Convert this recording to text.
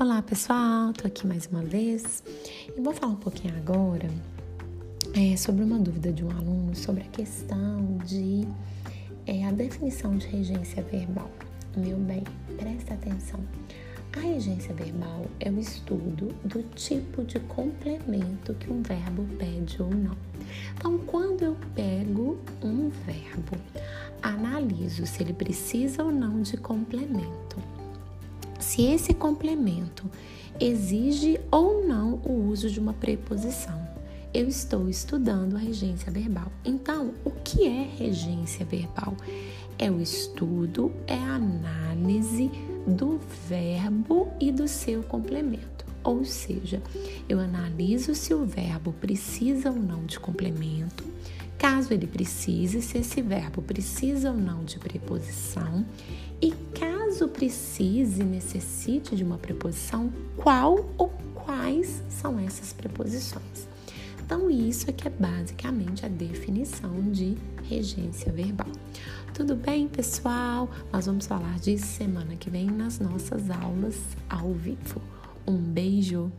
Olá pessoal, tô aqui mais uma vez e vou falar um pouquinho agora é, sobre uma dúvida de um aluno sobre a questão de é, a definição de regência verbal. Meu bem, presta atenção. A regência verbal é o estudo do tipo de complemento que um verbo pede ou não. Então, quando eu pego um verbo, analiso se ele precisa ou não de complemento se esse complemento exige ou não o uso de uma preposição. Eu estou estudando a regência verbal. Então, o que é regência verbal? É o estudo, é a análise do verbo e do seu complemento. Ou seja, eu analiso se o verbo precisa ou não de complemento, caso ele precise, se esse verbo precisa ou não de preposição, e caso precise, necessite de uma preposição, qual ou quais são essas preposições. Então, isso é que é basicamente a definição de regência verbal. Tudo bem, pessoal? Nós vamos falar disso semana que vem nas nossas aulas ao vivo. Um beijo!